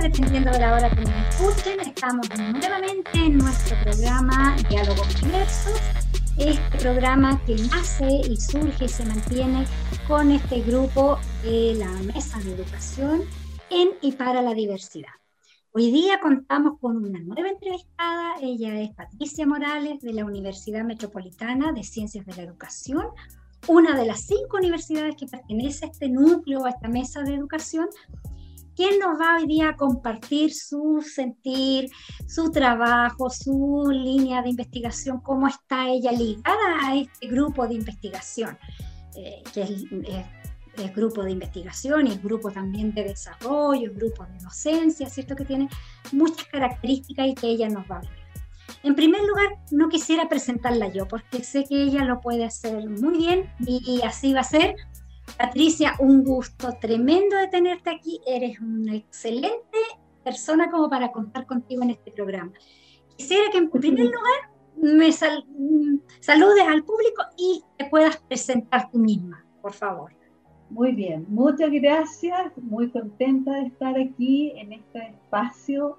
dependiendo de la hora que nos escuchen. Estamos nuevamente en nuestro programa Diálogos Diversos. Este programa que nace y surge y se mantiene con este grupo de la Mesa de Educación en y para la diversidad. Hoy día contamos con una nueva entrevistada. Ella es Patricia Morales de la Universidad Metropolitana de Ciencias de la Educación, una de las cinco universidades que pertenece a este núcleo, a esta mesa de educación, ¿Quién nos va hoy día a compartir su sentir, su trabajo, su línea de investigación, cómo está ella ligada a este grupo de investigación, eh, que es, grupo de investigación y es grupo también de desarrollo, es grupo de docencia, ¿cierto? Que tiene muchas características y que ella nos va a hablar. En primer lugar, no quisiera presentarla yo, porque sé que ella lo puede hacer muy bien y así va a ser. Patricia, un gusto tremendo de tenerte aquí. Eres una excelente persona como para contar contigo en este programa. Quisiera que en primer lugar me saludes al público y te puedas presentar tú misma, por favor. Muy bien, muchas gracias. Muy contenta de estar aquí en este espacio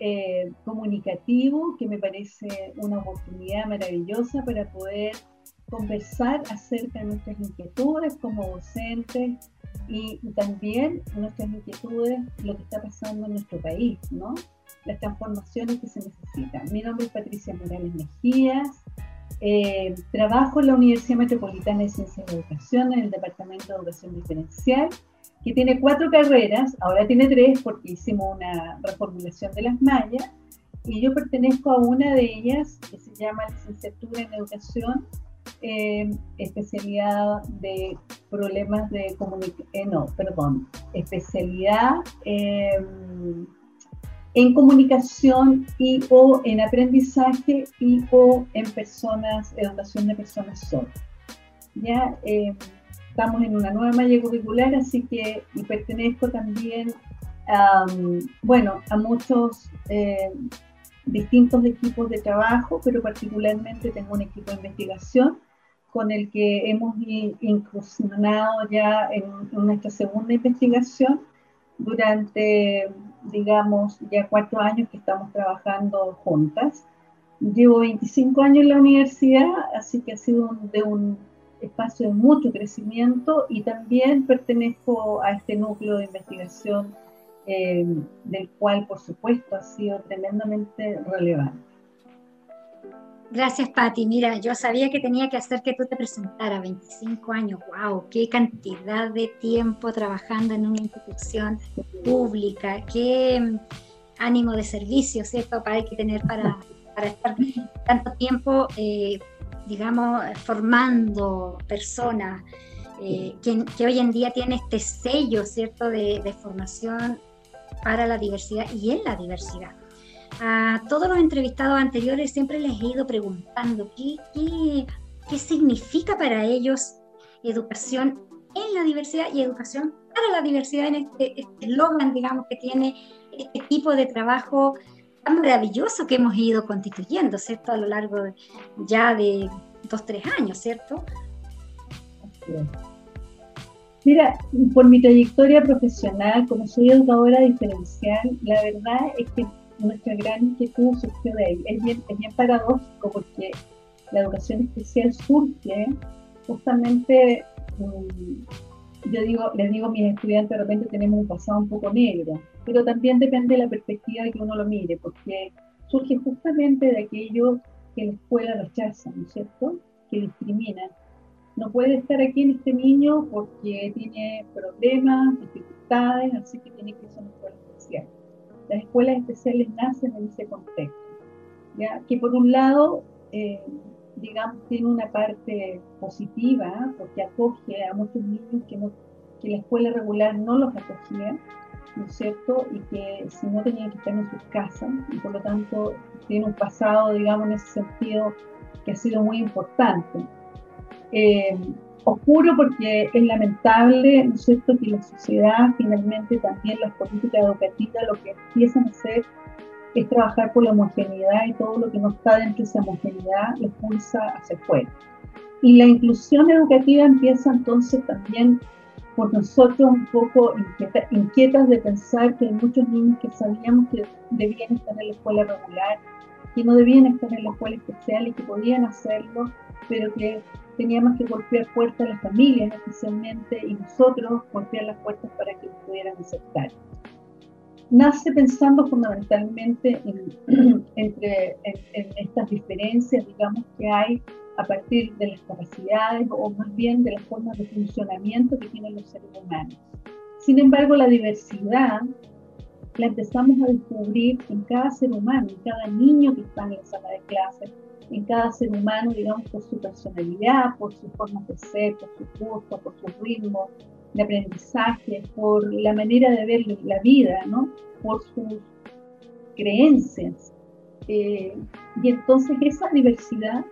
eh, comunicativo que me parece una oportunidad maravillosa para poder conversar acerca de nuestras inquietudes como docentes y, también nuestras inquietudes, lo que está pasando en nuestro país, ¿no? Las transformaciones que se necesitan. Mi nombre es Patricia Morales Mejías, eh, trabajo en la Universidad Metropolitana de Ciencias de Educación en el Departamento de Educación Diferencial, que tiene cuatro carreras, ahora tiene tres porque hicimos una reformulación de las mallas, y yo pertenezco a una de ellas que se llama Licenciatura en Educación eh, especialidad de problemas de comunicación, eh, no, perdón, especialidad em, en comunicación y o en aprendizaje y o en personas, educación de personas sordas. Ya em, estamos en una nueva malla curricular, así que pertenezco también a, bueno, a muchos em, distintos equipos de trabajo, pero particularmente tengo un equipo de investigación con el que hemos incursionado ya en, nuestra segunda investigación durante, digamos, ya cuatro años que estamos trabajando juntas. Llevo 25 años en la universidad, así que ha sido de un espacio de mucho crecimiento y también pertenezco a este núcleo de investigación eh, del cual por supuesto ha sido tremendamente relevante. Gracias, Patti. Mira, yo sabía que tenía que hacer que tú te presentaras 25 años. ¡Wow! ¡Qué cantidad de tiempo trabajando en una institución pública! ¡Qué mm, ánimo de servicio, ¿cierto? Para hay que tener para, para estar tanto tiempo, eh, digamos, formando personas. Eh, que, que, hoy en día tiene este sello, ¿cierto?, de, de formación para la diversidad y en la diversidad. A todos los entrevistados anteriores siempre les he ido preguntando qué, qué, qué significa para ellos educación en la diversidad y educación para la diversidad en este eslogan, digamos, que tiene este tipo de trabajo tan maravilloso que hemos ido constituyendo, ¿cierto? A lo largo de, ya de dos, tres años, ¿cierto? Mira, por mi trayectoria profesional, como soy educadora diferencial, la verdad es que nuestra gran inquietud surgió de ahí. Es bien, es bien paradójico porque la educación especial surge justamente, mm, yo digo, les digo a mis estudiantes, de repente tenemos un pasado un poco negro, pero también depende de la perspectiva de que uno lo mire, porque surge justamente de aquello que la escuela rechaza, ¿no es cierto? Que discrimina no puede estar aquí en este niño porque tiene problemas, dificultades, así que tiene que ir a una escuela especial. Las escuelas especiales nacen en ese contexto, ¿ya? que por un lado, eh, digamos, tiene una parte positiva, porque acoge a muchos niños que, no, que la escuela regular no los acogía, ¿no es cierto? Y que si no tenían que estar en sus casas, y por lo tanto tiene un pasado, digamos, en ese sentido que ha sido muy importante eh, oscuro porque es lamentable, ¿no es cierto?, que la sociedad, finalmente también las políticas educativas, lo que empiezan a hacer es trabajar por la homogeneidad y todo lo que no está dentro de esa homogeneidad lo expulsa hacia afuera. Y la inclusión educativa empieza entonces también por nosotros un poco inquietas de pensar que hay muchos niños que sabíamos que debían estar en la escuela regular, que no debían estar en la escuela especial y que podían hacerlo, pero que teníamos que golpear puertas a las familias especialmente y nosotros golpear las puertas para que nos pudieran aceptar. Nace pensando fundamentalmente en, entre, en estas diferencias, digamos, que hay a partir de las capacidades o más bien de las formas de funcionamiento que tienen los seres humanos. Sin embargo, la diversidad la empezamos a descubrir en cada ser humano, en cada niño que está en la sala de clases, en cada ser humano, digamos, por su personalidad, por sus formas de ser, por su gusto, por su ritmo de aprendizaje, por la manera de ver la vida, ¿no? por sus creencias. Eh, y entonces esa diversidad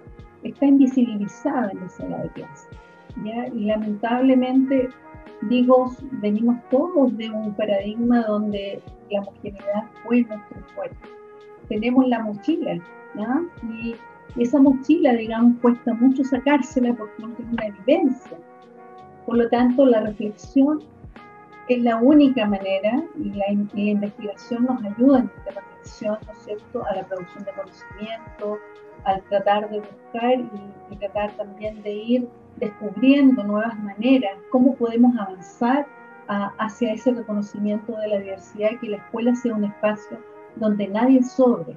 está invisibilizada en la sala de clase. ¿ya? Y lamentablemente, digo, venimos todos de un paradigma donde la homogeneidad fue nuestro fuerte. Tenemos la mochila, ¿ya? y esa mochila, digamos, cuesta mucho sacársela porque no tiene una evidencia. Por lo tanto, la reflexión es la única manera y la, y la investigación nos ayuda en esta reflexión, ¿no es cierto?, a la producción de conocimiento, al tratar de buscar y, tratar también de ir descubriendo nuevas maneras, cómo podemos avanzar hacia ese reconocimiento de la diversidad, que la escuela sea un espacio donde nadie sobre,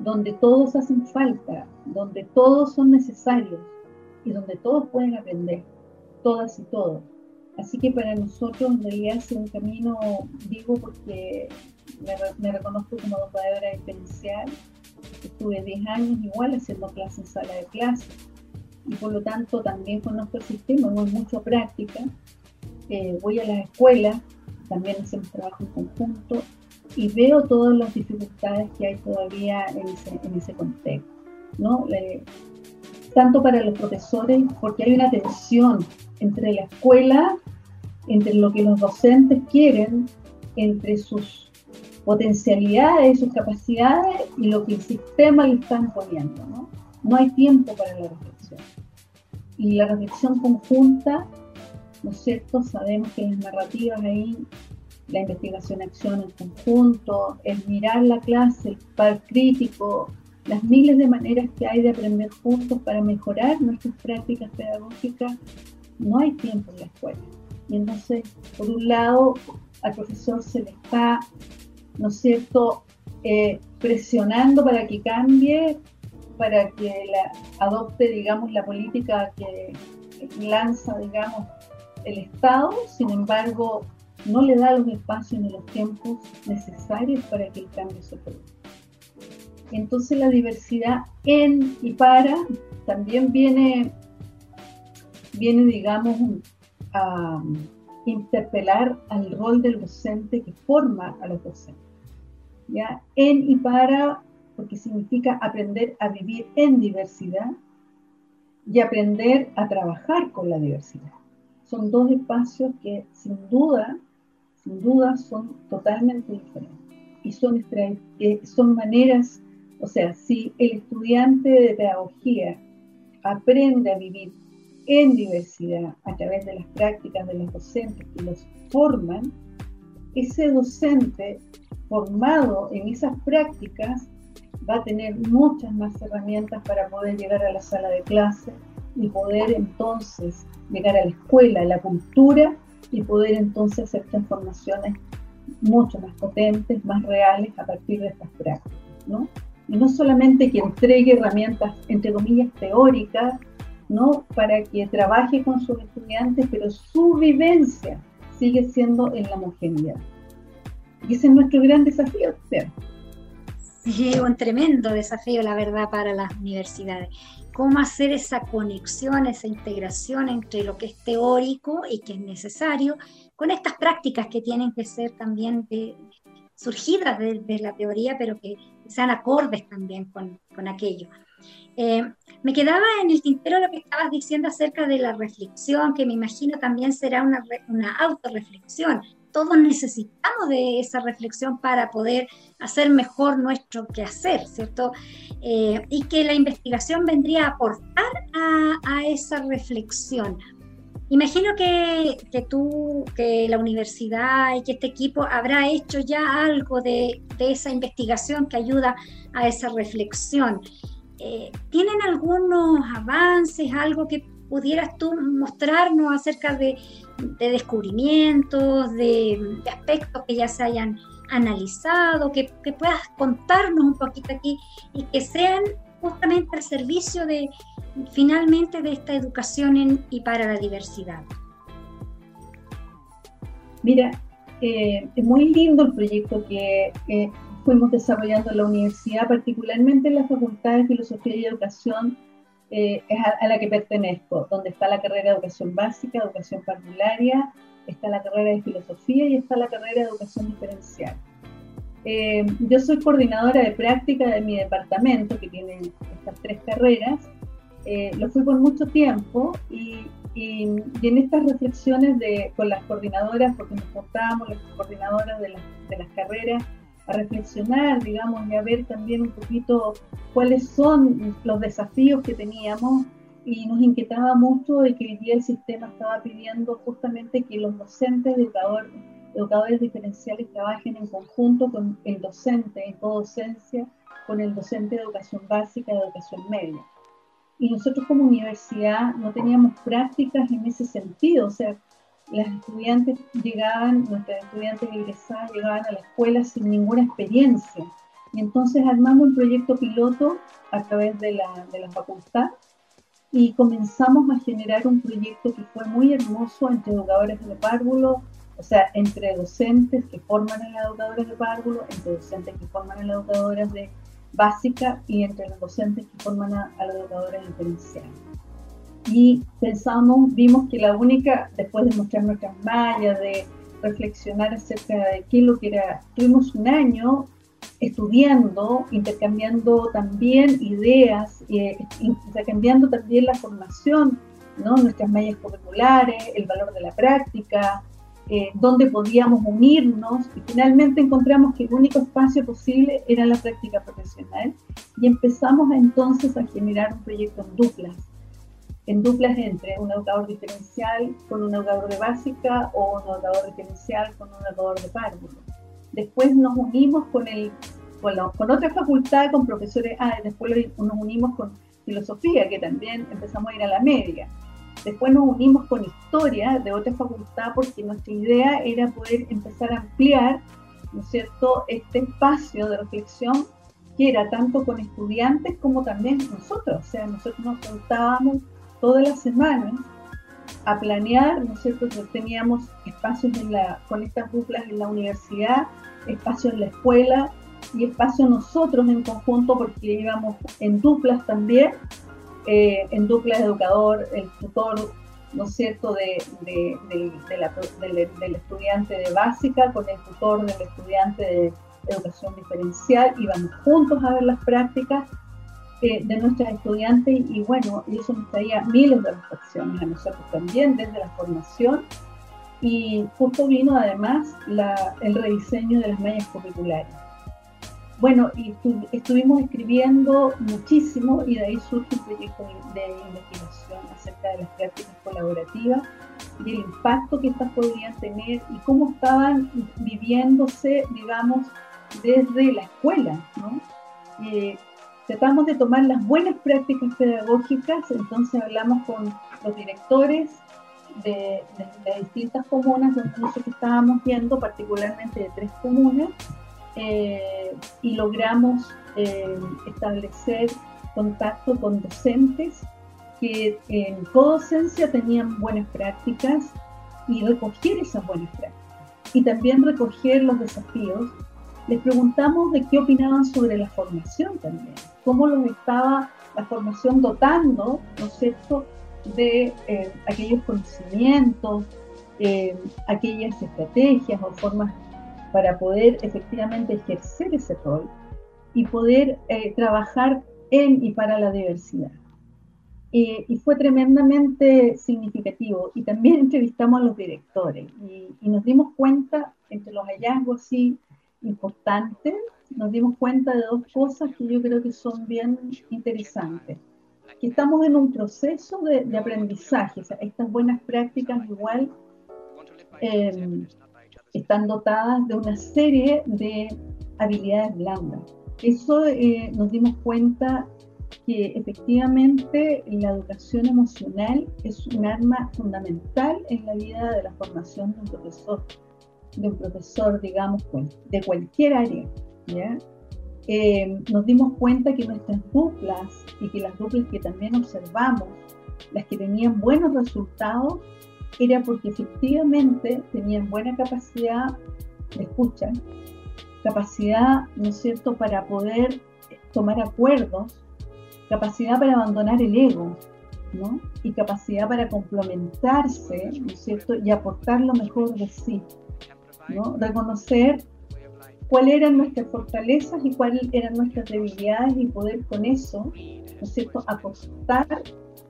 donde todos hacen falta, donde todos son necesarios y donde todos pueden aprender, todas y todos. Así que para nosotros en realidad es un camino, digo porque me, reconozco como educadora diferencial, Estuve 10 años igual haciendo clases en sala de clase y por lo tanto también conozco el sistema, voy mucho a práctica, eh, voy a la escuela, también hacemos trabajo en conjunto y veo todas las dificultades que hay todavía en ese, en ese contexto. ¿no? tanto para los profesores, porque hay una tensión entre la escuela, entre lo que los docentes quieren, entre sus potencialidades, sus capacidades y lo que el sistema le está imponiendo. ¿no? no hay tiempo para la reflexión. Y la reflexión conjunta, ¿no es cierto? Sabemos que las narrativas ahí, la investigación-acción en conjunto, el mirar la clase, el par crítico, las miles de maneras que hay de aprender juntos para mejorar nuestras prácticas pedagógicas, no hay tiempo en la escuela. Y entonces, por un lado, al profesor se le está ¿no es cierto?, eh, presionando para que cambie, para que adopte, digamos, la política que lanza, digamos, el Estado, sin embargo, no le da los espacios ni los tiempos necesarios para que el cambio se produzca. Entonces la diversidad en y para también viene, viene digamos, a interpelar al rol del docente que forma a los docentes. ¿ya? En y para, porque significa aprender a vivir en diversidad y aprender a trabajar con la diversidad. Son dos espacios que sin duda, sin duda son totalmente diferentes. Y son, eh, son maneras, o sea, si el estudiante de pedagogía aprende a vivir en diversidad a través de las prácticas de los docentes que los forman, ese docente formado en esas prácticas va a tener muchas más herramientas para poder llegar a la sala de clase y poder entonces llegar a la escuela, a la cultura y poder entonces hacer transformaciones mucho más potentes, más reales a partir de estas prácticas, ¿no? Y no solamente que entregue herramientas, entre comillas, teóricas, ¿no? Para que trabaje con sus estudiantes, pero su vivencia sigue siendo en la homogeneidad. Y ese es nuestro gran desafío. Sí, un tremendo desafío, la verdad, para las universidades. Cómo hacer esa conexión, esa integración entre lo que es teórico y que es necesario, con estas prácticas que tienen que ser también surgidas de, la teoría, pero que sean acordes también con, con aquello. Eh, me quedaba en el tintero lo que estabas diciendo acerca de la reflexión, que me imagino también será una, una autorreflexión, todos necesitamos de esa reflexión para poder hacer mejor nuestro quehacer, ¿cierto? Eh, y que la investigación vendría a aportar a, esa reflexión. Imagino que, que, tú, que la universidad y que este equipo habrá hecho ya algo de, de esa investigación que ayuda a esa reflexión. Eh, ¿Tienen algunos avances, algo que pudieras tú mostrarnos acerca de, de descubrimientos, de, aspectos que ya se hayan analizado, que, que puedas contarnos un poquito aquí y que sean justamente al servicio de finalmente de esta educación y para la diversidad. Mira, eh, es muy lindo el proyecto que eh, fuimos desarrollando en la universidad, particularmente en la Facultad de Filosofía y Educación, eh, es a, a, la que pertenezco, donde está la carrera de Educación Básica, Educación Parvularia, está la carrera de Filosofía y está la carrera de Educación Diferencial. Eh, yo soy coordinadora de práctica de mi departamento, que tiene estas tres carreras. Eh, lo fui por mucho tiempo y, y, y, en estas reflexiones de, con las coordinadoras, porque nos portábamos las coordinadoras de, la, de las carreras, a reflexionar, digamos, y a ver también un poquito cuáles son los desafíos que teníamos y nos inquietaba mucho de que hoy el sistema estaba pidiendo justamente que los docentes, educadores, educadores diferenciales trabajen en conjunto con el docente en codocencia, con el docente de educación básica, de educación media. Y nosotros como universidad no teníamos prácticas en ese sentido, o sea, las estudiantes llegaban, nuestras estudiantes egresadas llegaban a la escuela sin ninguna experiencia. Y entonces armamos un proyecto piloto a través de la, de la facultad y comenzamos a generar un proyecto que fue muy hermoso entre educadores de párvulo, o sea, entre docentes que forman a las educadoras de párvulo, entre docentes que forman a las educadoras de básica y entre los docentes que forman a, a las educadoras diferenciales. Y pensamos, vimos que la única, después de mostrar nuestras mallas, de reflexionar acerca de qué es lo que era, tuvimos un año estudiando, intercambiando también ideas, eh, intercambiando también la formación, ¿no? nuestras mallas curriculares, el valor de la práctica, eh, donde podíamos unirnos y finalmente encontramos que el único espacio posible era la práctica profesional y empezamos entonces a generar un proyecto en duplas, en duplas entre un educador diferencial con un educador de básica o un educador diferencial con un educador de párvulo. Después nos unimos con, el, con, la, con otra facultad, con profesores, ah, después nos unimos con filosofía, que también empezamos a ir a la media Después nos unimos con historia de otra facultad porque nuestra idea era poder empezar a ampliar, ¿no es cierto?, este espacio de reflexión que era tanto con estudiantes como también nosotros. O sea, nosotros nos juntábamos todas las semanas a planear, ¿no es cierto?, teníamos espacios en la, con estas duplas en la universidad, espacios en la escuela y espacios nosotros en conjunto porque íbamos en duplas también eh, en dupla educador, el tutor, ¿no es cierto?, de, de, de, de la, del estudiante de básica con el tutor del estudiante de educación diferencial, íbamos juntos a ver las prácticas de nuestras estudiantes y bueno, y eso nos traía miles de reflexiones a nosotros también desde la formación y justo vino además el rediseño de las mallas curriculares. Bueno, y estuvimos escribiendo muchísimo y de ahí surge un proyecto de, de investigación acerca de las prácticas colaborativas y el impacto que estas podrían tener y cómo estaban viviéndose, digamos, desde la escuela. ¿no? Eh, tratamos de tomar las buenas prácticas pedagógicas, entonces hablamos con los directores de, de, de distintas comunas donde nosotros estábamos viendo, particularmente de tres comunas, eh, y logramos eh, establecer contacto con docentes que en codocencia tenían buenas prácticas y recoger esas buenas prácticas y también recoger los desafíos. Les preguntamos de qué opinaban sobre la formación también, cómo los estaba la formación dotando, ¿no es cierto?, de eh, aquellos conocimientos, eh, aquellas estrategias o formas para poder efectivamente ejercer ese rol y poder eh, trabajar en y para la diversidad. Eh, y fue tremendamente significativo. Y también entrevistamos a los directores y, y, nos dimos cuenta, entre los hallazgos así importantes, nos dimos cuenta de dos cosas que yo creo que son bien interesantes. que estamos en un proceso de, aprendizaje. O sea, estas buenas prácticas igual eh, están dotadas de una serie de habilidades blandas. Eso eh, nos dimos cuenta que efectivamente la educación emocional es un arma fundamental en la vida de la formación de un profesor, de un profesor, digamos, de cualquier área. Eh, nos dimos cuenta que nuestras duplas y que las duplas que también observamos, las que tenían buenos resultados, era porque efectivamente tenían buena capacidad de escucha, capacidad, ¿no es cierto?, para poder tomar acuerdos, capacidad para abandonar el ego, ¿no? Y capacidad para complementarse, ¿no es cierto?, y aportar lo mejor de sí, ¿no? Reconocer cuáles eran nuestras fortalezas y cuáles eran nuestras debilidades y poder con eso, ¿no es cierto?, apostar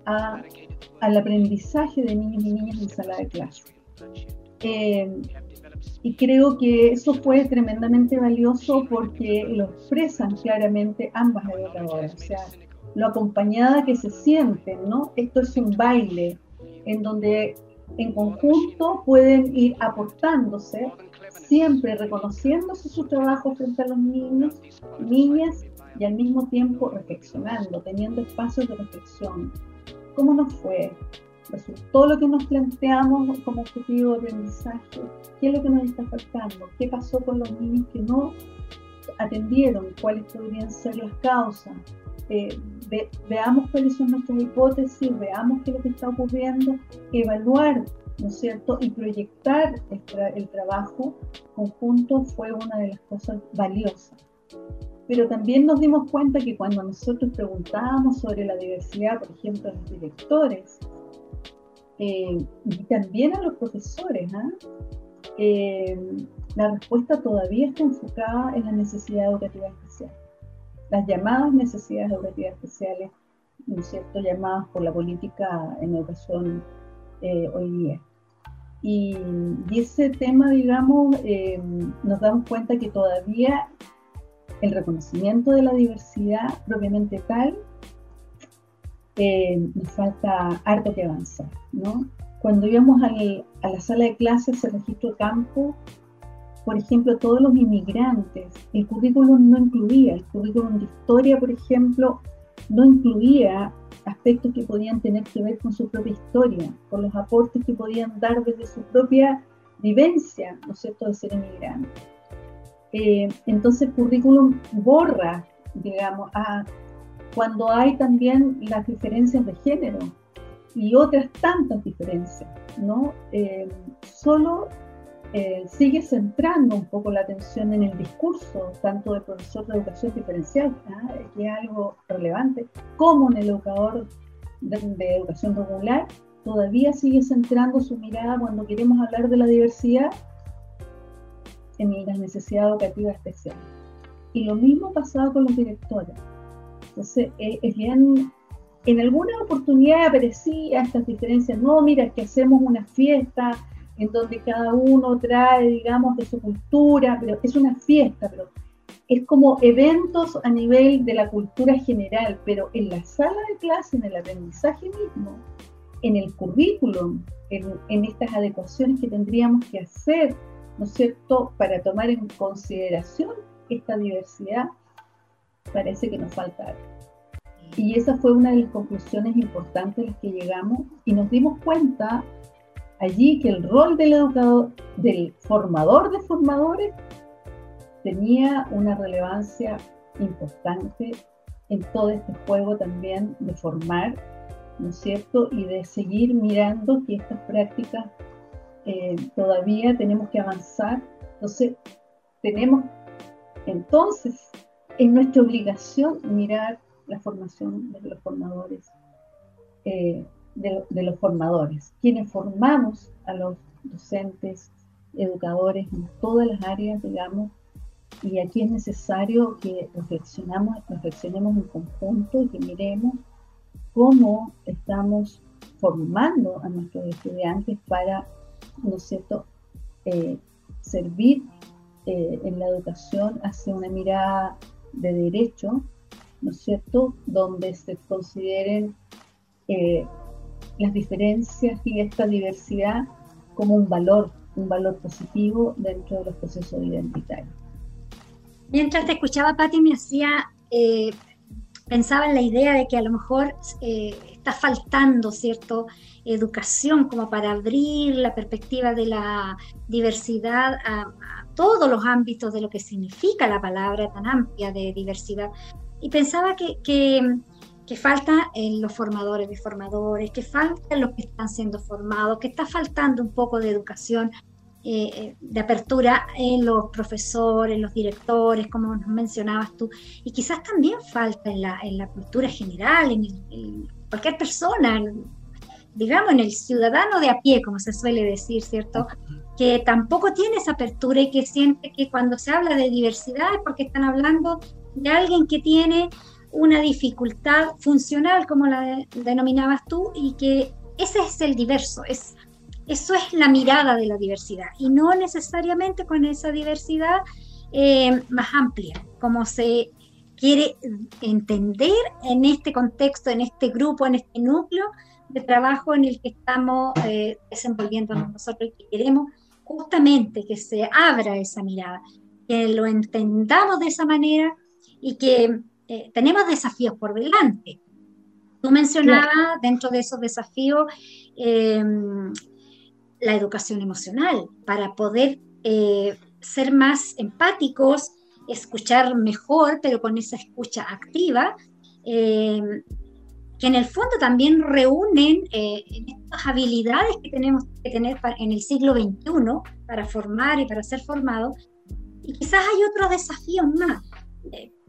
al aprendizaje de niños y niñas en sala de clase. Eh, y creo que eso fue tremendamente valioso porque lo expresan claramente ambas educadoras, o sea, lo acompañada que se sienten, ¿no? Esto es un baile en donde en conjunto pueden ir aportándose, siempre reconociéndose su trabajo frente a los niños, niñas y al mismo tiempo reflexionando, teniendo espacios de reflexión. ¿Cómo nos fue? todo lo que nos planteamos como objetivo de aprendizaje, qué es lo que nos está faltando, qué pasó con los niños que no atendieron, cuáles podrían ser las causas. Eh, veamos cuáles son nuestras hipótesis, veamos qué es lo que está ocurriendo, evaluar, ¿no es cierto? Y proyectar el, el trabajo conjunto fue una de las cosas valiosas. Pero también nos dimos cuenta que cuando nosotros preguntábamos sobre la diversidad, por ejemplo, a los directores, eh, y también a los profesores, ¿ah? eh, la respuesta todavía está enfocada en la necesidad educativa especial. Las llamadas necesidades educativas especiales, ¿no es cierto?, llamadas por la política en educación eh, hoy día. Y, y, ese tema, digamos, nos damos cuenta que todavía el reconocimiento de la diversidad propiamente tal nos falta harto que avanzar, ¿no? Cuando íbamos a la sala de clases, el registro campo, por ejemplo, todos los inmigrantes, el currículum no incluía, el currículum de historia, por ejemplo, no incluía aspectos que podían tener que ver con su propia historia, con los aportes que podían dar desde su propia vivencia, ¿no es cierto?, de ser inmigrante. Eh, entonces el currículum borra, digamos, a cuando hay también las diferencias de género y otras tantas diferencias, ¿no? Eh, solo eh, sigue centrando un poco la atención en el discurso, tanto del profesor de educación diferencial, ¿ah? que es algo relevante, como en el educador de, educación regular, todavía sigue centrando su mirada cuando queremos hablar de la diversidad en las necesidades educativas especiales. Y lo mismo pasaba con los directores. Entonces, eh, es bien, en alguna oportunidad aparecía estas diferencias, no, mira, que hacemos una fiesta en donde cada uno trae, digamos, de su cultura, pero es una fiesta, pero es como eventos a nivel de la cultura general, pero en la sala de clase, en el aprendizaje mismo, en el currículum, en, en estas adecuaciones que tendríamos que hacer, ¿no es cierto?, para tomar en consideración esta diversidad, parece que nos falta algo. Y esa fue una de las conclusiones importantes a las que llegamos y nos dimos cuenta allí que el rol del educador, del formador de formadores, tenía una relevancia importante en todo este juego también de formar, ¿no es cierto? Y de seguir mirando que estas prácticas eh, todavía tenemos que avanzar. Entonces, tenemos entonces es nuestra obligación mirar la formación de los formadores, eh, de, los formadores, quienes formamos a los docentes, educadores en todas las áreas, digamos, y aquí es necesario que reflexionamos, reflexionemos en conjunto y que miremos cómo estamos formando a nuestros estudiantes para, ¿no es cierto?, eh, servir eh, en la educación hacia una mirada de derecho ¿no es cierto?, donde se consideren eh, las diferencias y esta diversidad como un valor, un valor positivo dentro de los procesos identitarios. Mientras te escuchaba, Patti, me hacía, eh, pensaba en la idea de que a lo mejor eh, está faltando, ¿cierto?, educación como para abrir la perspectiva de la diversidad a, todos los ámbitos de lo que significa la palabra tan amplia de diversidad. Y pensaba que, que, falta en los formadores de formadores, que falta en los que están siendo formados, que está faltando un poco de educación eh, eh, de apertura en los profesores, en los directores, como nos mencionabas tú, y quizás también falta en la, en la cultura general, en, en cualquier persona, digamos, en el ciudadano de a pie, como se suele decir, ¿cierto? Que tampoco tiene esa apertura y que siente que cuando se habla de diversidad es porque están hablando de alguien que tiene una dificultad funcional, como la denominabas tú, y que ese es el diverso, es, eso es la mirada de la diversidad, y no necesariamente con esa diversidad eh, más amplia, como se quiere entender en este contexto, en este grupo, en este núcleo de trabajo en el que estamos eh, desenvolviéndonos nosotros y que queremos justamente que se abra esa mirada, que lo entendamos de esa manera y que eh, tenemos desafíos por delante. Tú mencionabas dentro de esos desafíos em, la educación emocional para poder eh, ser más empáticos, escuchar mejor, pero con esa escucha activa, em, que en el fondo también reúnen eh, estas habilidades que tenemos que tener en el siglo XXI para formar y para ser formados. Y quizás hay otros desafíos más.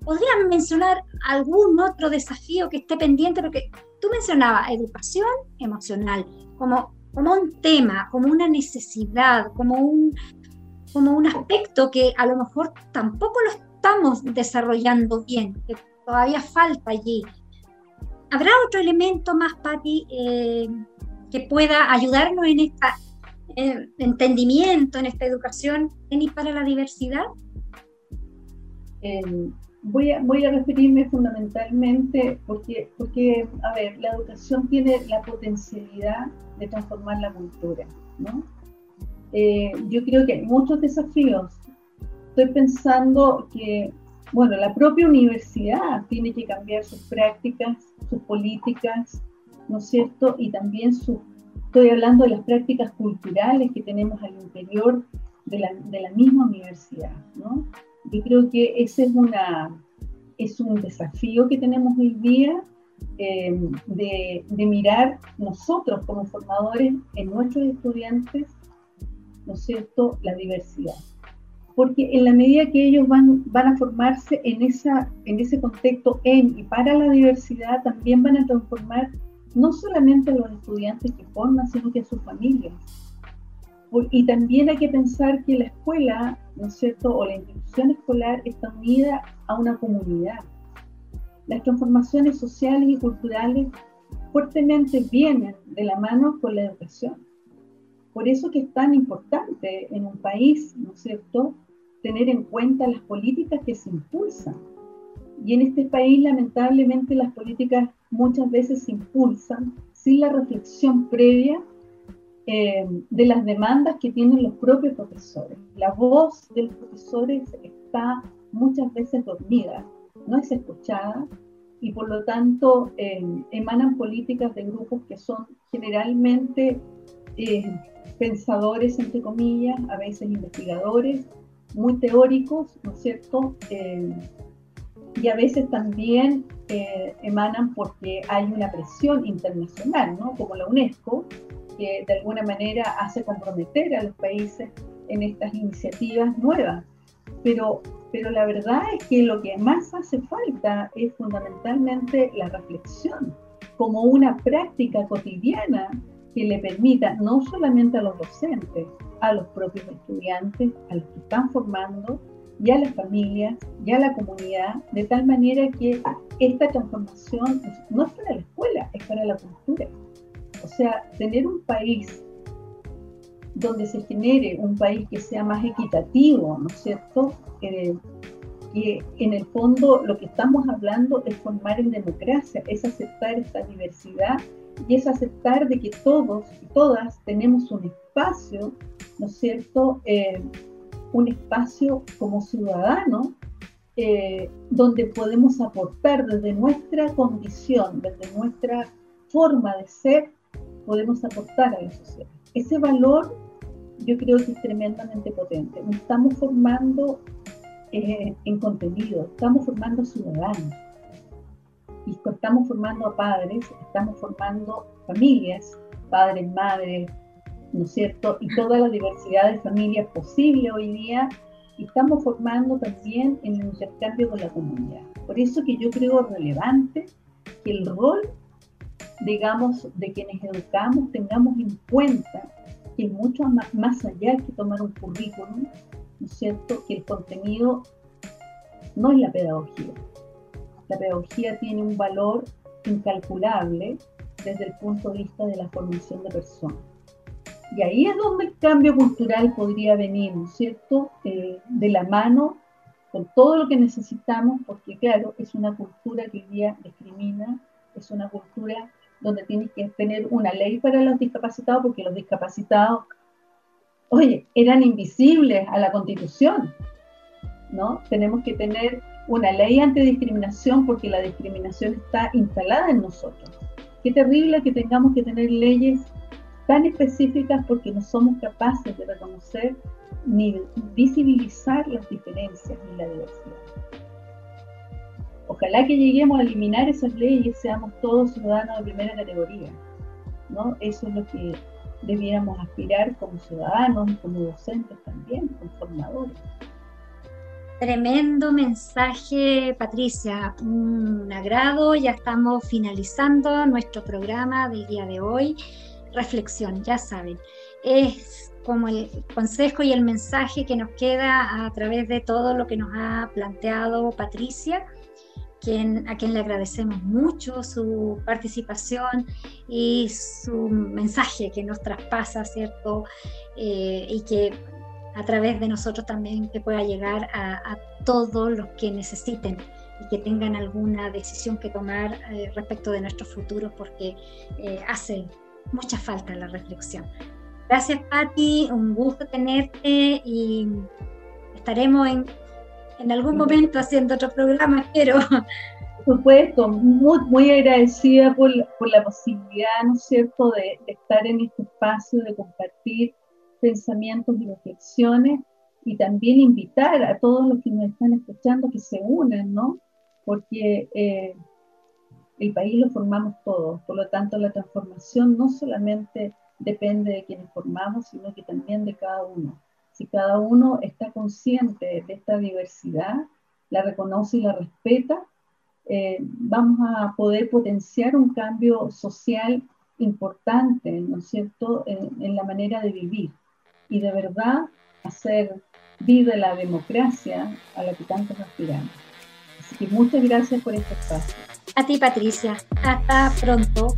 Eh, ¿Podrían mencionar algún otro desafío que esté pendiente? Porque tú mencionabas educación emocional como, como un tema, como una necesidad, como un, como un aspecto que a lo mejor tampoco lo estamos desarrollando bien, que todavía falta allí. ¿Habrá otro elemento más, Patti, eh, que pueda ayudarnos en este entendimiento, en esta educación en y para la diversidad? Em, voy, a, voy a referirme fundamentalmente porque, porque, a ver, la educación tiene la potencialidad de transformar la cultura, ¿no? Eh, yo creo que hay muchos desafíos. Estoy pensando que bueno, la propia universidad tiene que cambiar sus prácticas, sus políticas, ¿no es cierto? Y también su, estoy hablando de las prácticas culturales que tenemos al interior de la, de la misma universidad, ¿no? Yo creo que ese es, una, es un desafío que tenemos hoy día eh, de, de, mirar nosotros como formadores en nuestros estudiantes, ¿no es cierto?, la diversidad porque en la medida que ellos van, van a formarse en, esa, en ese contexto en y para la diversidad, también van a transformar no solamente a los estudiantes que forman, sino que a sus familias. Y también hay que pensar que la escuela, ¿no es cierto?, o la institución escolar está unida a una comunidad. Las transformaciones sociales y culturales fuertemente vienen de la mano con la educación. Por eso que es tan importante en un país, ¿no es cierto?, tener en cuenta las políticas que se impulsan. Y en este país, lamentablemente, las políticas muchas veces se impulsan sin la reflexión previa eh, de las demandas que tienen los propios profesores. La voz de los profesores está muchas veces dormida, no es escuchada y por lo tanto eh, emanan políticas de grupos que son generalmente eh, pensadores, entre comillas, a veces investigadores, muy teóricos, ¿no es cierto? Eh, y a veces también eh, emanan porque hay una presión internacional, ¿no? Como la UNESCO, que de alguna manera hace comprometer a los países en estas iniciativas nuevas. Pero, pero la verdad es que lo que más hace falta es fundamentalmente la reflexión como una práctica cotidiana que le permita no solamente a los docentes, a los propios estudiantes, a los que están formando, y a las familias, y a la comunidad, de tal manera que esta transformación no es para la escuela, es para la cultura. O sea, tener un país donde se genere un país que sea más equitativo, ¿no es cierto? Eh, porque en el fondo lo que estamos hablando es formar en democracia, es aceptar esta diversidad y es aceptar de que todos y todas tenemos un espacio, ¿no es cierto? Eh, un espacio como ciudadanos eh, donde podemos aportar desde nuestra condición, desde nuestra forma de ser, podemos aportar a la sociedad. Ese valor yo creo que es tremendamente potente. Nos estamos formando eh, en contenido, estamos formando ciudadanos y estamos formando a padres, estamos formando familias, padres, madres, ¿no es cierto? Y toda la diversidad de familias posible hoy día, estamos formando también en el intercambio con la comunidad. Por eso que yo creo relevante que el rol, digamos, de quienes educamos tengamos en cuenta que mucho más, más allá que tomar un currículum, ¿no es cierto? Que el contenido no es la pedagogía. La pedagogía tiene un valor incalculable desde el punto de vista de la formación de personas. Y ahí es donde el cambio cultural podría venir, ¿no es cierto? Eh, de la mano con todo lo que necesitamos, porque claro, es una cultura que hoy día discrimina, es una cultura donde tienes que tener una ley para los discapacitados, porque los discapacitados, oye, eran invisibles a la constitución, ¿no? Tenemos que tener una ley antidiscriminación porque la discriminación está instalada en nosotros. Qué terrible que tengamos que tener leyes tan específicas porque no somos capaces de reconocer ni visibilizar las diferencias ni la diversidad. Ojalá que lleguemos a eliminar esas leyes y seamos todos ciudadanos de primera categoría. ¿no? Eso es lo que debiéramos aspirar como ciudadanos como docentes también, como formadores. Tremendo mensaje, Patricia. Un agrado. Ya estamos finalizando nuestro programa del día de hoy reflexión, ya saben. Es como el consejo y el mensaje que nos queda a través de todo lo que nos ha planteado Patricia, quien, a quien le agradecemos mucho su participación y su mensaje que nos traspasa, ¿cierto? Eh, y que a través de nosotros también que pueda llegar a, todos los que necesiten y que tengan alguna decisión que tomar eh, respecto de nuestro futuro, porque eh, hace mucha falta la reflexión. Gracias, Patti, un gusto tenerte y estaremos en, en algún momento haciendo otro programa, espero. Por supuesto, muy, muy agradecida por, por, la posibilidad, ¿no es cierto?, de, de, estar en este espacio, de compartir pensamientos y reflexiones y también invitar a todos los que nos están escuchando que se unan, ¿no? Porque eh, el país lo formamos todos, por lo tanto la transformación no solamente depende de quienes formamos, sino que también de cada uno. Si cada uno está consciente de esta diversidad, la reconoce y la respeta, eh, vamos a poder potenciar un cambio social importante, ¿no es cierto?, en, en la manera de vivir y de verdad hacer vida la democracia a la que tantos aspiramos. Así que muchas gracias por este espacio. A ti, Patricia. Hasta pronto.